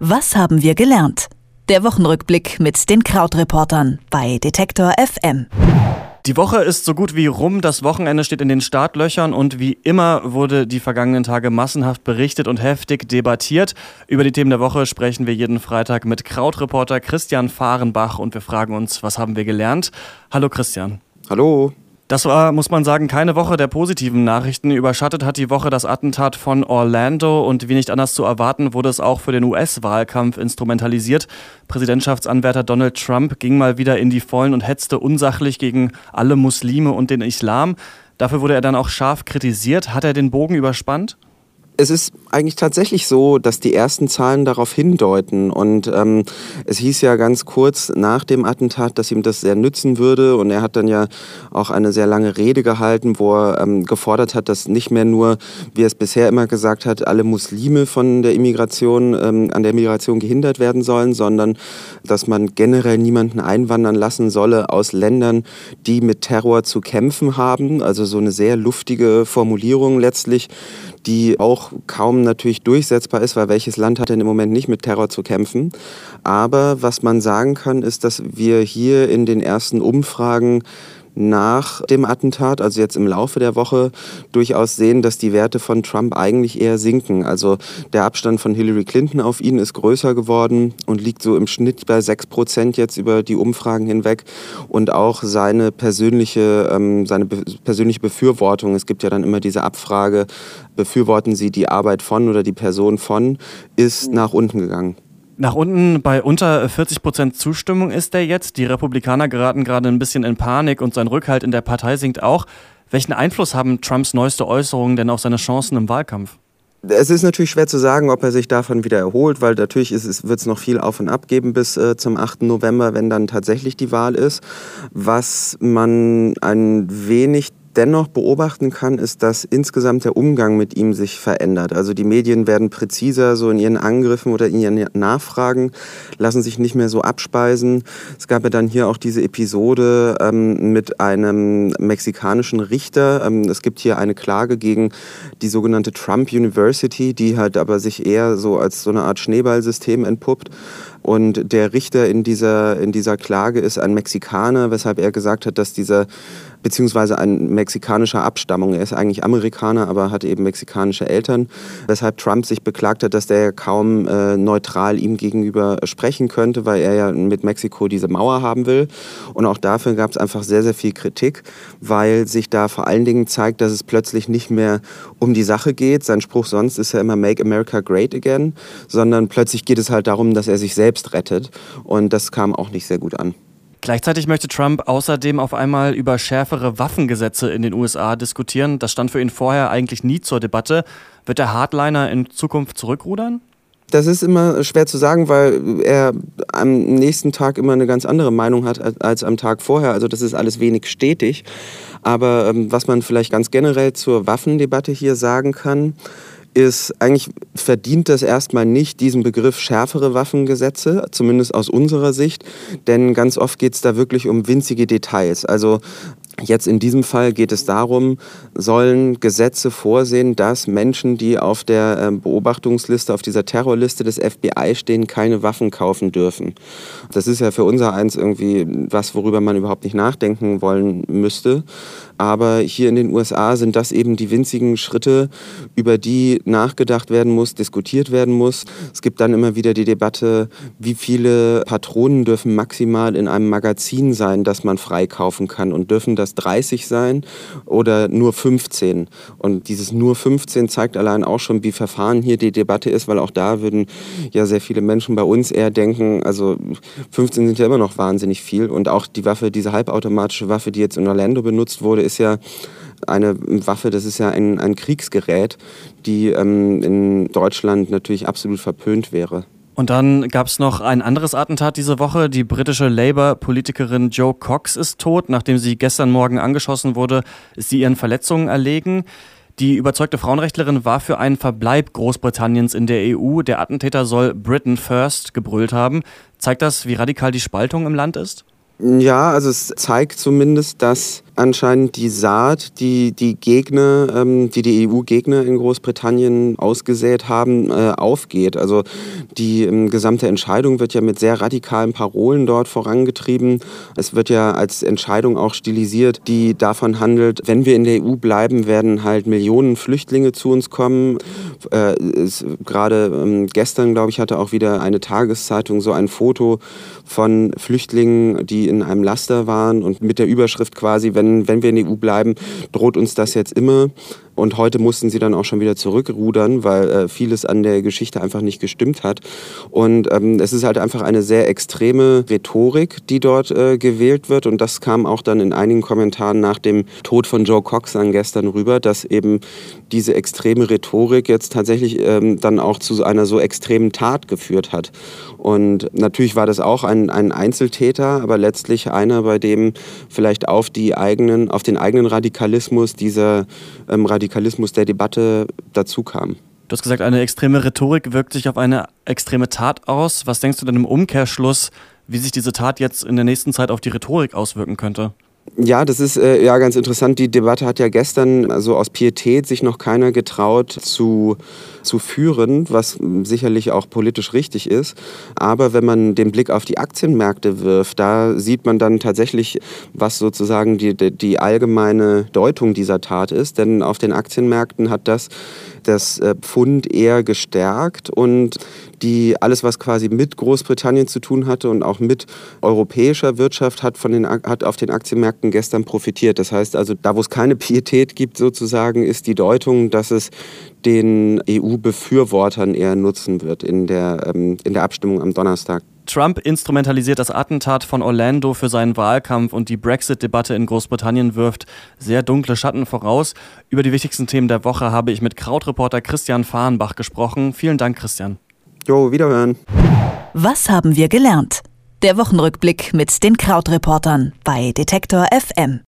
Was haben wir gelernt? Der Wochenrückblick mit den Krautreportern bei Detektor FM. Die Woche ist so gut wie rum, das Wochenende steht in den Startlöchern und wie immer wurde die vergangenen Tage massenhaft berichtet und heftig debattiert. Über die Themen der Woche sprechen wir jeden Freitag mit Krautreporter Christian Fahrenbach und wir fragen uns, was haben wir gelernt? Hallo Christian. Hallo. Das war, muss man sagen, keine Woche der positiven Nachrichten. Überschattet hat die Woche das Attentat von Orlando und wie nicht anders zu erwarten, wurde es auch für den US-Wahlkampf instrumentalisiert. Präsidentschaftsanwärter Donald Trump ging mal wieder in die Vollen und hetzte unsachlich gegen alle Muslime und den Islam. Dafür wurde er dann auch scharf kritisiert. Hat er den Bogen überspannt? Es ist eigentlich tatsächlich so, dass die ersten Zahlen darauf hindeuten. Und ähm, es hieß ja ganz kurz nach dem Attentat, dass ihm das sehr nützen würde. Und er hat dann ja auch eine sehr lange Rede gehalten, wo er ähm, gefordert hat, dass nicht mehr nur, wie er es bisher immer gesagt hat, alle Muslime von der Immigration, ähm, an der Migration gehindert werden sollen, sondern dass man generell niemanden einwandern lassen solle aus Ländern, die mit Terror zu kämpfen haben. Also so eine sehr luftige Formulierung letztlich die auch kaum natürlich durchsetzbar ist, weil welches Land hat denn im Moment nicht mit Terror zu kämpfen? Aber was man sagen kann, ist, dass wir hier in den ersten Umfragen nach dem Attentat, also jetzt im Laufe der Woche, durchaus sehen, dass die Werte von Trump eigentlich eher sinken. Also der Abstand von Hillary Clinton auf ihn ist größer geworden und liegt so im Schnitt bei 6 Prozent jetzt über die Umfragen hinweg. Und auch seine persönliche, ähm, seine be persönliche Befürwortung, es gibt ja dann immer diese Abfrage, befürworten Sie die Arbeit von oder die Person von, ist nach unten gegangen. Nach unten bei unter 40 Prozent Zustimmung ist er jetzt. Die Republikaner geraten gerade ein bisschen in Panik und sein Rückhalt in der Partei sinkt auch. Welchen Einfluss haben Trumps neueste Äußerungen denn auf seine Chancen im Wahlkampf? Es ist natürlich schwer zu sagen, ob er sich davon wieder erholt, weil natürlich wird es noch viel auf und ab geben bis äh, zum 8. November, wenn dann tatsächlich die Wahl ist. Was man ein wenig dennoch beobachten kann, ist, dass insgesamt der Umgang mit ihm sich verändert. Also die Medien werden präziser so in ihren Angriffen oder in ihren Nachfragen, lassen sich nicht mehr so abspeisen. Es gab ja dann hier auch diese Episode ähm, mit einem mexikanischen Richter. Ähm, es gibt hier eine Klage gegen die sogenannte Trump University, die halt aber sich eher so als so eine Art Schneeballsystem entpuppt. Und der Richter in dieser, in dieser Klage ist ein Mexikaner, weshalb er gesagt hat, dass dieser beziehungsweise ein mexikanischer Abstammung. Er ist eigentlich Amerikaner, aber hat eben mexikanische Eltern, weshalb Trump sich beklagt hat, dass der kaum äh, neutral ihm gegenüber sprechen könnte, weil er ja mit Mexiko diese Mauer haben will. Und auch dafür gab es einfach sehr, sehr viel Kritik, weil sich da vor allen Dingen zeigt, dass es plötzlich nicht mehr um die Sache geht. Sein Spruch sonst ist ja immer Make America Great Again, sondern plötzlich geht es halt darum, dass er sich selbst rettet. Und das kam auch nicht sehr gut an. Gleichzeitig möchte Trump außerdem auf einmal über schärfere Waffengesetze in den USA diskutieren. Das stand für ihn vorher eigentlich nie zur Debatte. Wird der Hardliner in Zukunft zurückrudern? Das ist immer schwer zu sagen, weil er am nächsten Tag immer eine ganz andere Meinung hat als am Tag vorher. Also das ist alles wenig stetig. Aber ähm, was man vielleicht ganz generell zur Waffendebatte hier sagen kann, ist, eigentlich verdient das erstmal nicht diesen Begriff schärfere Waffengesetze, zumindest aus unserer Sicht, denn ganz oft geht es da wirklich um winzige Details. Also Jetzt in diesem Fall geht es darum, sollen Gesetze vorsehen, dass Menschen, die auf der ähm, Beobachtungsliste, auf dieser Terrorliste des FBI stehen, keine Waffen kaufen dürfen. Das ist ja für unser eins irgendwie was, worüber man überhaupt nicht nachdenken wollen müsste. Aber hier in den USA sind das eben die winzigen Schritte, über die nachgedacht werden muss, diskutiert werden muss. Es gibt dann immer wieder die Debatte, wie viele Patronen dürfen maximal in einem Magazin sein, das man freikaufen kann und dürfen das 30 sein oder nur 15. Und dieses nur 15 zeigt allein auch schon, wie verfahren hier die Debatte ist, weil auch da würden ja sehr viele Menschen bei uns eher denken, also 15 sind ja immer noch wahnsinnig viel und auch die Waffe, diese halbautomatische Waffe, die jetzt in Orlando benutzt wurde, ist ja eine Waffe, das ist ja ein, ein Kriegsgerät, die ähm, in Deutschland natürlich absolut verpönt wäre. Und dann gab es noch ein anderes Attentat diese Woche. Die britische Labour-Politikerin Joe Cox ist tot. Nachdem sie gestern Morgen angeschossen wurde, ist sie ihren Verletzungen erlegen. Die überzeugte Frauenrechtlerin war für einen Verbleib Großbritanniens in der EU. Der Attentäter soll Britain First gebrüllt haben. Zeigt das, wie radikal die Spaltung im Land ist? Ja, also es zeigt zumindest, dass anscheinend die Saat, die die Gegner, ähm, die die EU-Gegner in Großbritannien ausgesät haben, äh, aufgeht. Also die ähm, gesamte Entscheidung wird ja mit sehr radikalen Parolen dort vorangetrieben. Es wird ja als Entscheidung auch stilisiert, die davon handelt, wenn wir in der EU bleiben, werden halt Millionen Flüchtlinge zu uns kommen. Äh, Gerade ähm, gestern, glaube ich, hatte auch wieder eine Tageszeitung so ein Foto von Flüchtlingen, die in einem Laster waren und mit der Überschrift quasi, wenn, wenn wir in der EU bleiben, droht uns das jetzt immer. Und heute mussten sie dann auch schon wieder zurückrudern, weil äh, vieles an der Geschichte einfach nicht gestimmt hat. Und ähm, es ist halt einfach eine sehr extreme Rhetorik, die dort äh, gewählt wird. Und das kam auch dann in einigen Kommentaren nach dem Tod von Joe Cox an gestern rüber, dass eben diese extreme Rhetorik jetzt tatsächlich ähm, dann auch zu einer so extremen Tat geführt hat. Und natürlich war das auch ein, ein Einzeltäter, aber letztlich einer, bei dem vielleicht auf, die eigenen, auf den eigenen Radikalismus dieser ähm, Radikalismus der Debatte dazu kam. Du hast gesagt, eine extreme Rhetorik wirkt sich auf eine extreme Tat aus. Was denkst du denn im Umkehrschluss, wie sich diese Tat jetzt in der nächsten Zeit auf die Rhetorik auswirken könnte? Ja, das ist äh, ja ganz interessant. Die Debatte hat ja gestern, also aus Pietät, sich noch keiner getraut zu, zu führen, was sicherlich auch politisch richtig ist. Aber wenn man den Blick auf die Aktienmärkte wirft, da sieht man dann tatsächlich, was sozusagen die, die allgemeine Deutung dieser Tat ist. Denn auf den Aktienmärkten hat das das äh, Pfund eher gestärkt und die alles, was quasi mit Großbritannien zu tun hatte und auch mit europäischer Wirtschaft, hat, von den, hat auf den Aktienmärkten gestern profitiert. Das heißt also, da wo es keine Pietät gibt sozusagen, ist die Deutung, dass es den EU-Befürwortern eher nutzen wird in der, ähm, in der Abstimmung am Donnerstag. Trump instrumentalisiert das Attentat von Orlando für seinen Wahlkampf und die Brexit-Debatte in Großbritannien wirft sehr dunkle Schatten voraus. Über die wichtigsten Themen der Woche habe ich mit Krautreporter Christian Fahrenbach gesprochen. Vielen Dank, Christian. Jo, wiederhören. Was haben wir gelernt? Der Wochenrückblick mit den Krautreportern bei Detektor FM.